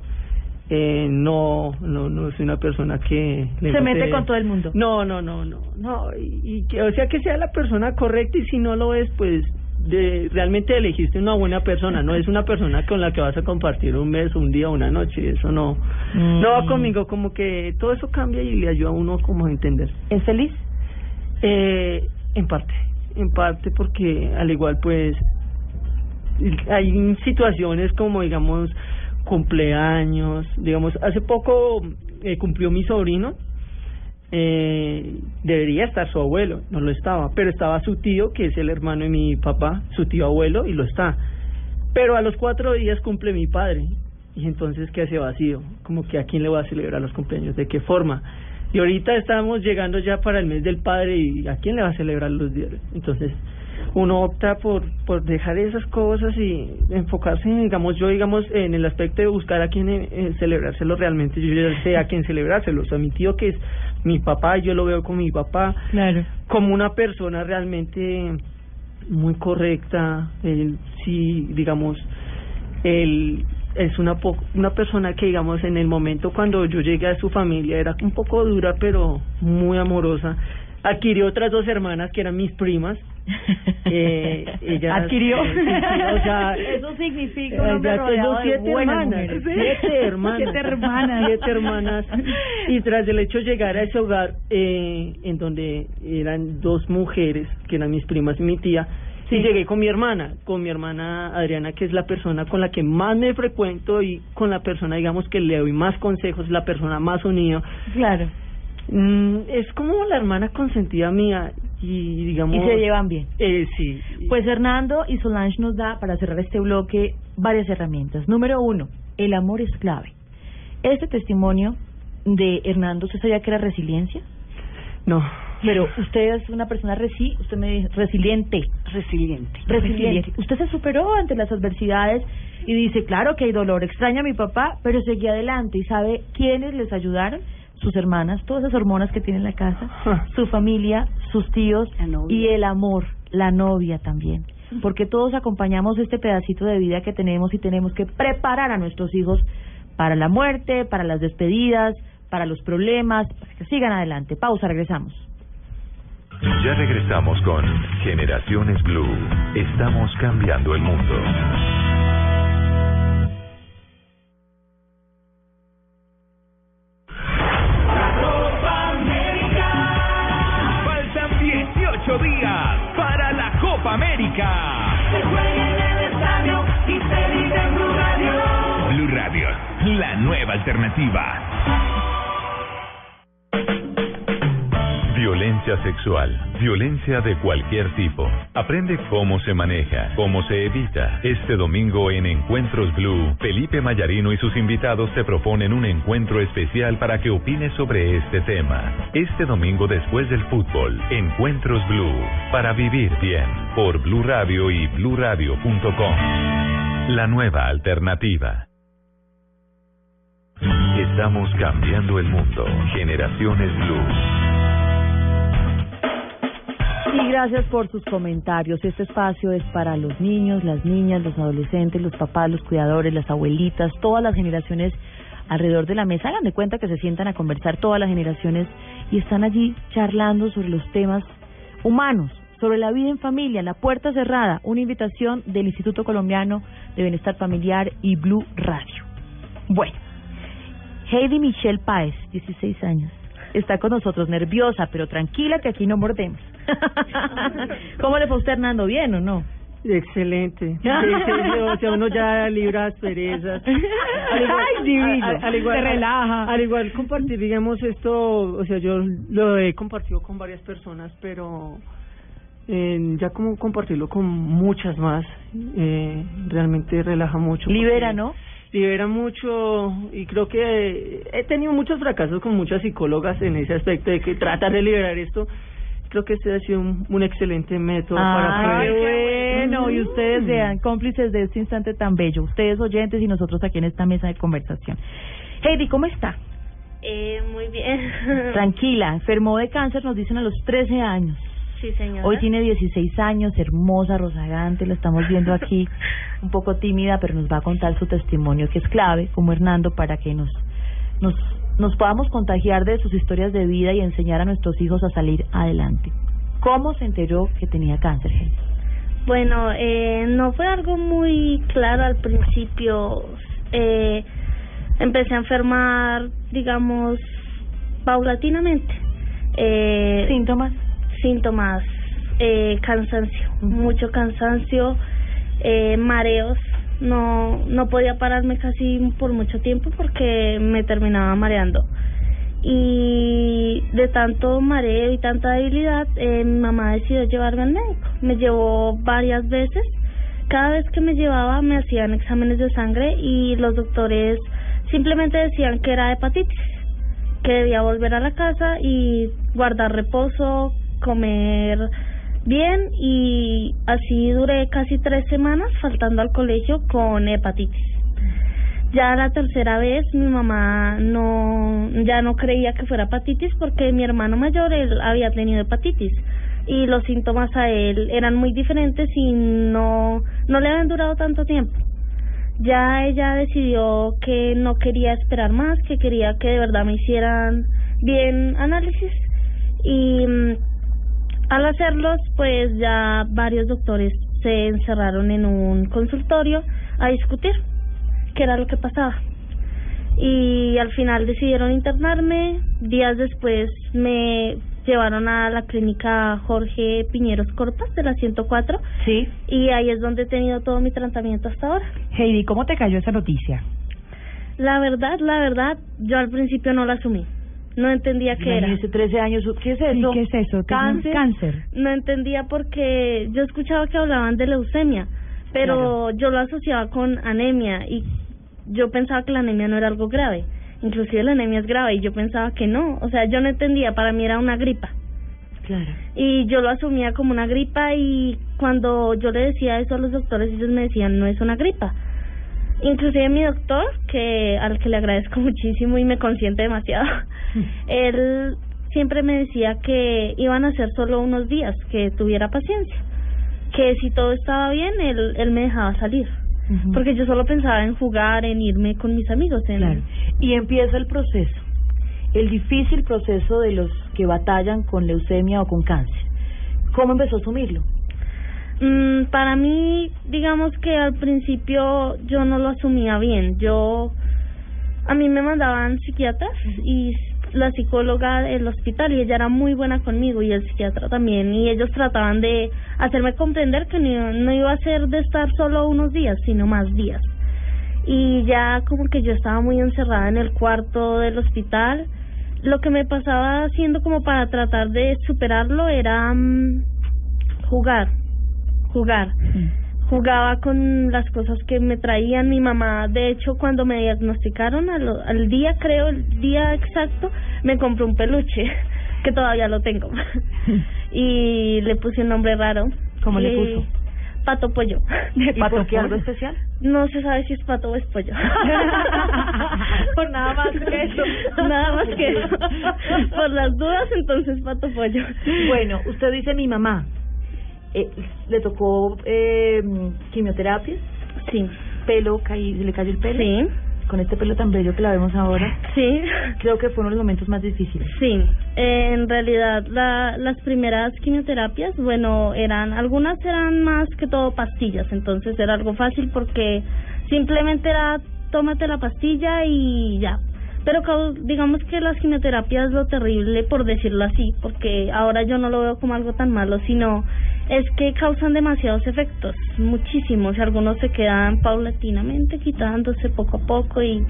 Eh, no, no, no soy una persona que le Se mete con todo el mundo. No, no, no, no, no. Y, y que, o sea, que sea la persona correcta y si no lo es, pues de realmente elegiste una buena persona. No es una persona con la que vas a compartir un mes, un día, una noche. Eso no, no va Mm. conmigo. Como que todo eso cambia y le ayuda a uno como a entender. ¿Es feliz? Eh, en parte, en parte porque al igual pues hay situaciones como digamos cumpleaños, digamos hace poco eh, cumplió mi sobrino, eh, debería estar su abuelo, no lo estaba, pero estaba su tío que es el hermano de mi papá, su tío abuelo y lo está, pero a los cuatro días cumple mi padre y entonces qué hace vacío, como que a quién le va a celebrar los cumpleaños, de qué forma. Y ahorita estamos llegando ya para el mes del padre y a quién le va a celebrar los días. Entonces, uno opta por por dejar esas cosas y enfocarse, digamos, yo digamos en el aspecto de buscar a quién eh, eh, celebrárselo realmente, yo ya sé a quién celebrárselo, o sea, mi tío que es mi papá, yo lo veo como mi papá, Claro. como una persona realmente muy correcta, él sí, digamos, él es una po- una persona que digamos en el momento cuando yo llegué a su familia era un poco dura pero muy amorosa adquirió otras dos hermanas que eran mis primas eh, ellas, Adquirió. eh, o sea, Eso significa un eh, hombre rodeado tengo de siete buenas hermanas, mujeres. siete hermanas, Siete hermanas. siete hermanas. Y tras el hecho de llegar a ese hogar, eh, en donde eran dos mujeres, que eran mis primas y mi tía, sí llegué con mi hermana, con mi hermana Adriana, que es la persona con la que más me frecuento y con la persona, digamos, que le doy más consejos, la persona más unida. Claro. Mm, es como la hermana consentida mía y digamos... Y se llevan bien. Eh, sí. Pues Hernando y Solange nos da, para cerrar este bloque, varias herramientas. Número uno, el amor es clave. Este testimonio de Hernando, ¿usted sabía que era resiliencia? No. Pero usted es una persona resi, usted me dice, resiliente. Resiliente. Resiliente. Usted se superó ante las adversidades y dice, claro que hay dolor, extraña a mi papá, pero seguí adelante y sabe quiénes les ayudaron, sus hermanas, todas esas hormonas que tiene en la casa, su familia, sus tíos y el amor, la novia también. Porque todos acompañamos este pedacito de vida que tenemos y tenemos que preparar a nuestros hijos para la muerte, para las despedidas, para los problemas, para que sigan adelante. Pausa, regresamos. Ya regresamos con Generaciones Blue. Estamos cambiando el mundo. 18 días para la Copa América. Blue Radio, la nueva alternativa. Violencia sexual, violencia de cualquier tipo. Aprende cómo se maneja, cómo se evita. Este domingo en Encuentros Blue, Felipe Mayarino y sus invitados te proponen un encuentro especial para que opines sobre este tema. Este domingo después del fútbol, Encuentros Blue, para vivir bien, por Blue Radio y bluradio.com. La nueva alternativa. Estamos cambiando el mundo. Generaciones Blue. Y gracias por sus comentarios. Este espacio es para los niños, las niñas, los adolescentes, los papás, los cuidadores, las abuelitas, todas las generaciones alrededor de la mesa. Hagan de cuenta que se sientan a conversar todas las generaciones y están allí charlando sobre los temas humanos, sobre la vida en familia, la puerta cerrada, una invitación del Instituto Colombiano de Bienestar Familiar y Blue Radio. Bueno, Heidi Michelle Páez, 16 años, está con nosotros, nerviosa, pero tranquila que aquí no mordemos. ¿Cómo le fue a usted, Hernando? ¿Bien o no? Excelente. O sea, uno ya libra asperezas. Ay, divino. al- al igual, Se relaja. Al, igual compartir, digamos, esto, o sea, yo lo he compartido con varias personas, pero eh, ya como compartirlo con muchas más, eh, realmente relaja mucho. Libera, ¿no? Libera mucho y creo que he tenido muchos fracasos con muchas psicólogas en ese aspecto de que tratan de liberar esto. Creo que este ha sido un, un excelente método para Ay, poder... qué bueno. Y ustedes sean cómplices de este instante tan bello. Ustedes oyentes y nosotros aquí en esta mesa de conversación. Heidi, ¿cómo está? Eh, muy bien. Tranquila. Enfermó de cáncer, nos dicen a los 13 años. Sí, señora. Hoy tiene 16 años, hermosa, rozagante, la estamos viendo aquí, un poco tímida, pero nos va a contar su testimonio que es clave, como Hernando, para que nos, nos, nos podamos contagiar de sus historias de vida y enseñar a nuestros hijos a salir adelante. ¿Cómo se enteró que tenía cáncer? Bueno, eh, no fue algo muy claro al principio. Eh, empecé a enfermar, digamos, paulatinamente. Eh, ¿Síntomas? Síntomas, eh, cansancio, mucho cansancio, eh, mareos. No, no podía pararme casi por mucho tiempo porque me terminaba mareando. Y de tanto mareo y tanta debilidad, eh, mi mamá decidió llevarme al médico. Me llevó varias veces. Cada vez que me llevaba me hacían exámenes de sangre y los doctores simplemente decían que era hepatitis, que debía volver a la casa y guardar reposo, comer bien y así duré casi tres semanas faltando al colegio con hepatitis. Ya la tercera vez mi mamá no ya no creía que fuera hepatitis porque mi hermano mayor él había tenido hepatitis y los síntomas a él eran muy diferentes y no no le habían durado tanto tiempo. Ya ella decidió que no quería esperar más, que quería que de verdad me hicieran bien análisis y mm, al hacerlos pues ya varios doctores se encerraron en un consultorio a discutir qué era lo que pasaba. Y al final decidieron internarme. Días después me llevaron a la clínica Jorge Piñeros Corpas de la 104. Sí. Y ahí es donde he tenido todo mi tratamiento hasta ahora. Heidi, ¿cómo te cayó esa noticia? La verdad, la verdad, yo al principio no la asumí. No entendía qué era. Imagínese, 13 años, ¿qué es eso? ¿Qué es eso? ¿Qué es un ¿Cáncer? cáncer? No entendía porque yo escuchaba que hablaban de leucemia, pero yo lo asociaba con anemia y yo pensaba que la anemia no era algo grave. Inclusive la anemia es grave y yo pensaba que no. O sea, yo no entendía, para mí era una gripa. Claro. Y yo lo asumía como una gripa y cuando yo le decía eso a los doctores, ellos me decían, no es una gripa. Inclusive mi doctor, que al que le agradezco muchísimo y me consiente demasiado, él siempre me decía que iban a ser solo unos días, que tuviera paciencia, que si todo estaba bien, él, él me dejaba salir. Porque yo solo pensaba en jugar, en irme con mis amigos. En... Claro. Y empieza el proceso, el difícil proceso de los que batallan con leucemia o con cáncer. ¿Cómo empezó a asumirlo? Mm, para mí, digamos que al principio yo no lo asumía bien. Yo, a mí me mandaban psiquiatras y la psicóloga del hospital y ella era muy buena conmigo y el psiquiatra también y ellos trataban de hacerme comprender que no, no iba a ser de estar solo unos días, sino más días. Y ya como que yo estaba muy encerrada en el cuarto del hospital. Lo que me pasaba haciendo como para tratar de superarlo era mm, jugar, jugar. Jugaba con las cosas que me traían mi mamá. De hecho, cuando me diagnosticaron, al, al día, creo, el día exacto, me compró un peluche, que todavía lo tengo. y le puse un nombre raro. ¿Cómo le Eh, puso? Pato Pollo. ¿Y por qué algo especial? No se sabe si es pato o es pollo. Por nada más que eso. Nada más que eso. Por las dudas, entonces pato pollo. Bueno, usted dice mi mamá. Eh, ¿Le tocó eh, quimioterapia? Sí. ¿Pelo? caí, ¿Le cayó el pelo? Sí. Con este pelo tan bello que la vemos ahora. Sí. Creo que fueron los momentos más difíciles. Sí, eh, en realidad la, las primeras quimioterapias, bueno, eran algunas eran más que todo pastillas, entonces era algo fácil porque simplemente era tómate la pastilla y ya. Pero digamos que las quimioterapias lo terrible, por decirlo así, porque ahora yo no lo veo como algo tan malo, sino es que causan demasiados efectos, muchísimos, algunos se quedan paulatinamente quitándose poco a poco y,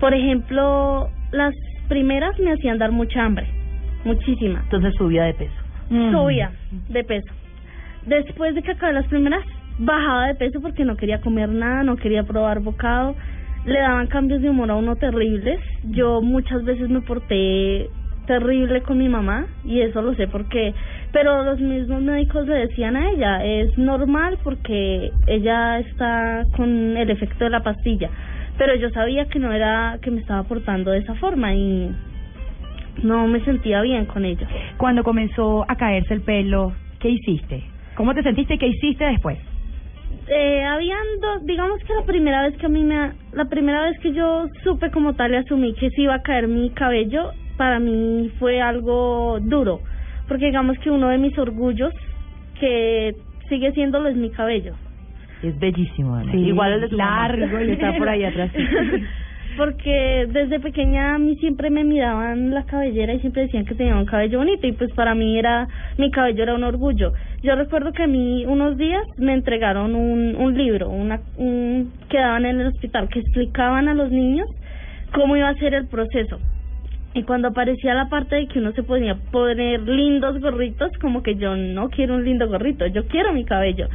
por ejemplo, las primeras me hacían dar mucha hambre, muchísima. Entonces subía de peso. Subía de peso. Después de que acabé las primeras, bajaba de peso porque no quería comer nada, no quería probar bocado. Le daban cambios de humor a uno terribles. Yo muchas veces me porté terrible con mi mamá y eso lo sé porque pero los mismos médicos le decían a ella es normal porque ella está con el efecto de la pastilla pero yo sabía que no era que me estaba portando de esa forma y no me sentía bien con ello Cuando comenzó a caerse el pelo, ¿qué hiciste? ¿Cómo te sentiste y qué hiciste después? Eh, habían dos, digamos que la primera vez que a mí me, la primera vez que yo supe como tal y asumí que se iba a caer mi cabello, para mí fue algo duro, porque digamos que uno de mis orgullos, que sigue siéndolo, es mi cabello. Es bellísimo. Sí, Igual el de mamá. largo y está por ahí atrás. porque desde pequeña a mí siempre me miraban la cabellera y siempre decían que tenía un cabello bonito y pues para mí era mi cabello era un orgullo. Yo recuerdo que a mí unos días me entregaron un, un libro, una un, que daban en el hospital que explicaban a los niños cómo iba a ser el proceso. Y cuando aparecía la parte de que uno se podía poner lindos gorritos, como que yo no quiero un lindo gorrito, yo quiero mi cabello.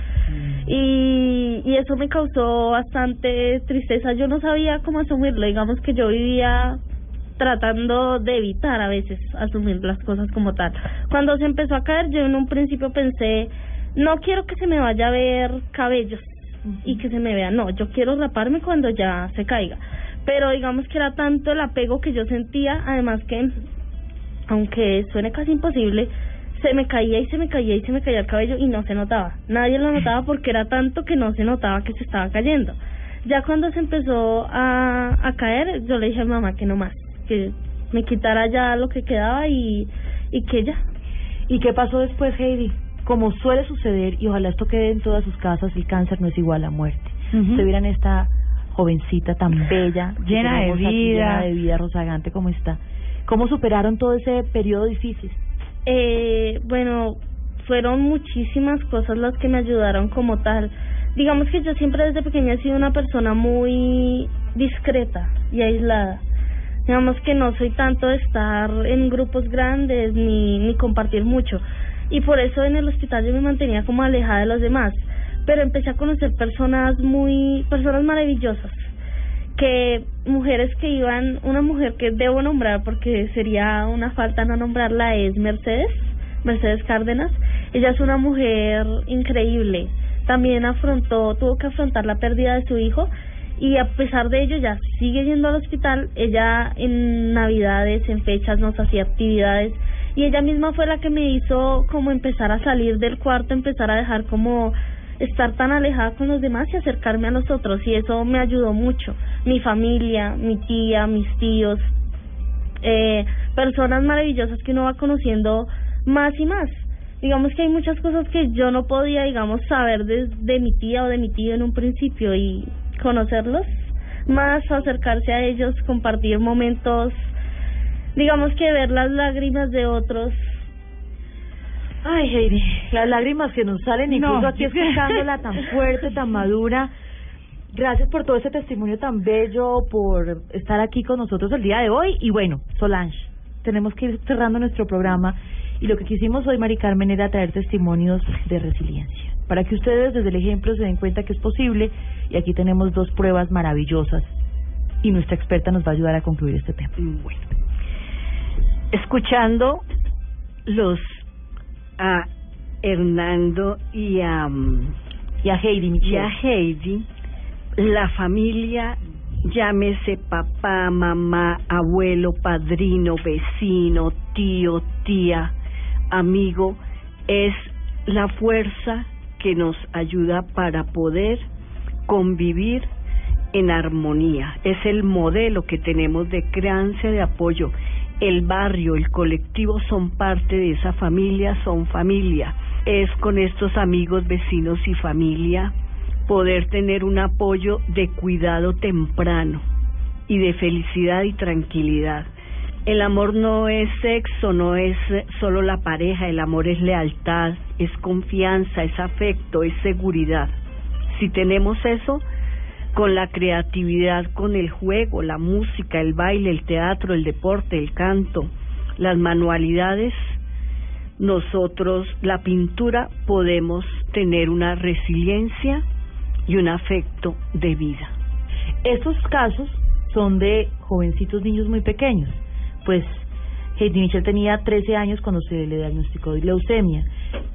Y, y eso me causó bastante tristeza. Yo no sabía cómo asumirlo. Digamos que yo vivía tratando de evitar a veces asumir las cosas como tal. Cuando se empezó a caer, yo en un principio pensé, no quiero que se me vaya a ver cabellos y que se me vea, no, yo quiero raparme cuando ya se caiga. Pero digamos que era tanto el apego que yo sentía, además que, aunque suene casi imposible, se me caía y se me caía y se me caía el cabello y no se notaba. Nadie lo notaba porque era tanto que no se notaba que se estaba cayendo. Ya cuando se empezó a, a caer, yo le dije a mi mamá que no más, que me quitara ya lo que quedaba y, y que ya. ¿Y qué pasó después, Heidi? Como suele suceder, y ojalá esto quede en todas sus casas, el cáncer no es igual a muerte. Ujú. Ustedes vieran esta jovencita tan bella, Llena de tenemos aquí, vida. llena de vida, rozagante como está. ¿Cómo superaron todo ese periodo difícil? Eh, bueno, fueron muchísimas cosas las que me ayudaron como tal. Digamos que yo siempre desde pequeña he sido una persona muy discreta y aislada. Digamos que no soy tanto de estar en grupos grandes ni, ni compartir mucho. Y por eso en el hospital yo me mantenía como alejada de los demás. Pero empecé a conocer personas muy, personas maravillosas. Que mujeres que iban, una mujer que debo nombrar porque sería una falta no nombrarla es Mercedes, Mercedes Cárdenas. Ella es una mujer increíble. También afrontó, tuvo que afrontar la pérdida de su hijo y a pesar de ello ya sigue yendo al hospital. Ella en navidades, en fechas nos hacía actividades y ella misma fue la que me hizo como empezar a salir del cuarto, empezar a dejar como estar tan alejada con los demás y acercarme a los otros y eso me ayudó mucho. Mi familia, mi tía, mis tíos, eh, personas maravillosas que uno va conociendo más y más. Digamos que hay muchas cosas que yo no podía, digamos, saber de, de mi tía o de mi tío en un principio y conocerlos, más acercarse a ellos, compartir momentos, digamos que ver las lágrimas de otros. Ay, Heidi, las lágrimas que nos salen, incluso No. aquí escuchándola tan fuerte, tan madura. Gracias por todo ese testimonio tan bello, por estar aquí con nosotros el día de hoy. Y bueno, Solange, tenemos que ir cerrando nuestro programa. Y lo que quisimos hoy, Mari Carmen, era traer testimonios de resiliencia. Para que ustedes desde el ejemplo se den cuenta que es posible. Y aquí tenemos dos pruebas maravillosas. Y nuestra experta nos va a ayudar a concluir este tema. Bueno. Escuchando los a Hernando y a mm, y a Heidi, y a Heidi, la familia, llámese papá, mamá, abuelo, padrino, vecino, tío, tía, amigo, es la fuerza que nos ayuda para poder convivir en armonía. Es el modelo que tenemos de crianza de apoyo. El barrio, el colectivo son parte de esa familia, son familia. Es con estos amigos, vecinos y familia poder tener un apoyo de cuidado temprano y de felicidad y tranquilidad. El amor no es sexo, no es solo la pareja, el amor es lealtad, es confianza, es afecto, es seguridad. Si tenemos eso, con la creatividad, con el juego, la música, el baile, el teatro, el deporte, el canto, las manualidades, nosotros, la pintura, podemos tener una resiliencia y un afecto de vida. Estos casos son de jovencitos niños muy pequeños. Pues Heidi Michel tenía 13 años cuando se le diagnosticó leucemia.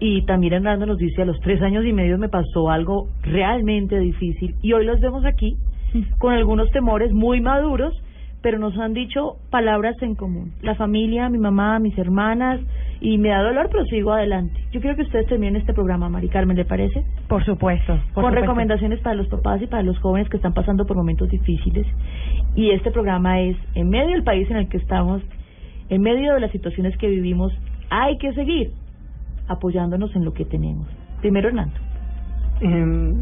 Y también Hernando nos dice, a los tres años y medio me pasó algo realmente difícil. Y hoy los vemos aquí con algunos temores muy maduros, pero nos han dicho palabras en común. La familia, mi mamá, mis hermanas, y me da dolor, pero sigo adelante. Yo quiero que ustedes terminen este programa, Mari Carmen, ¿le parece? Por supuesto. por con supuesto. recomendaciones para los papás y para los jóvenes que están pasando por momentos difíciles. Y este programa es, en medio del país en el que estamos, en medio de las situaciones que vivimos, hay que seguir apoyándonos en lo que tenemos. Primero, Hernando. Em,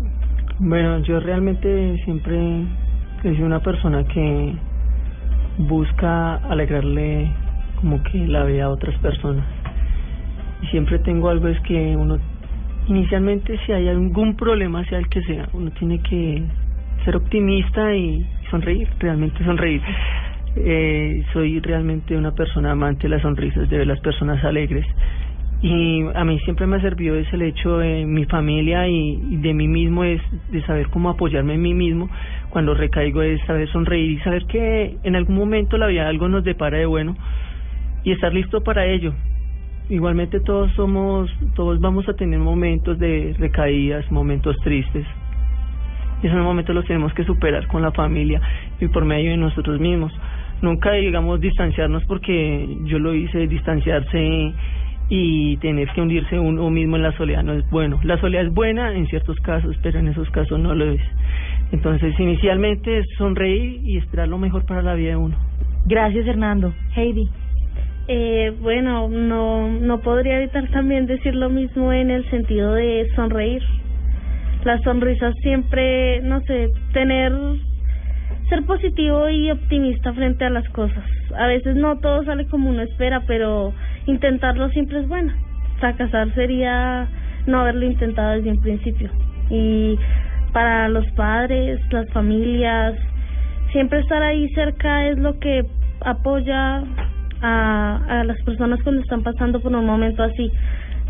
bueno, yo realmente siempre he sido una persona que busca alegrarle como que la vida a otras personas. Siempre tengo algo es que uno, inicialmente si hay algún problema, sea el que sea, uno tiene que ser optimista y sonreír, realmente sonreír. Eh, soy realmente una persona amante de las sonrisas, de ver las personas alegres. Y a mí siempre me ha servido ese el hecho de mi familia y, y de mí mismo, es de saber cómo apoyarme en mí mismo. Cuando recaigo es saber sonreír y saber que en algún momento la vida algo nos depara de bueno y estar listo para ello. Igualmente todos somos, todos vamos a tener momentos de recaídas, momentos tristes. Esos momentos los tenemos que superar con la familia y por medio de nosotros mismos. Nunca digamos distanciarnos porque yo lo hice, distanciarse y tener que hundirse uno mismo en la soledad no es bueno. La soledad es buena en ciertos casos, pero en esos casos no lo es. Entonces, inicialmente sonreír y esperar lo mejor para la vida de uno. Gracias, Hernando. Heidi. Eh, bueno, no, no podría evitar también decir lo mismo en el sentido de sonreír. Las sonrisas siempre, no sé, tener, ser positivo y optimista frente a las cosas. A veces no todo sale como uno espera, pero intentarlo siempre es bueno. Fracasar sería no haberlo intentado desde un principio. Y para los padres, las familias, siempre estar ahí cerca es lo que apoya a, a las personas cuando están pasando por un momento así.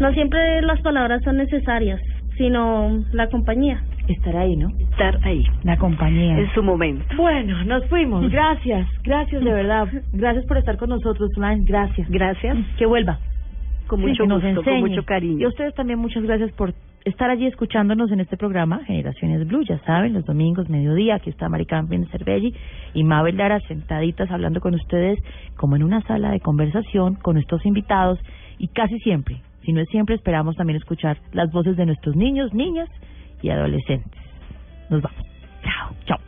No siempre las palabras son necesarias, sino la compañía. Estar ahí, ¿no? Estar ahí. La compañía. En su momento. Bueno, nos fuimos. Gracias, gracias de verdad. Gracias por estar con nosotros, Flan. Gracias. Gracias. Que vuelva. Con mucho gusto, con mucho cariño. Y a ustedes también muchas gracias por estar allí escuchándonos en este programa, Generaciones Blue, ya saben, los domingos, mediodía, aquí está Mari Cervelli y Mabel Lara sentaditas hablando con ustedes como en una sala de conversación con nuestros invitados y casi siempre, si no es siempre, esperamos también escuchar las voces de nuestros niños, niñas y adolescentes. Nos vamos. Chao, chao.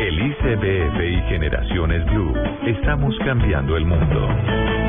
El ICBF y Generaciones Blue. Estamos cambiando el mundo.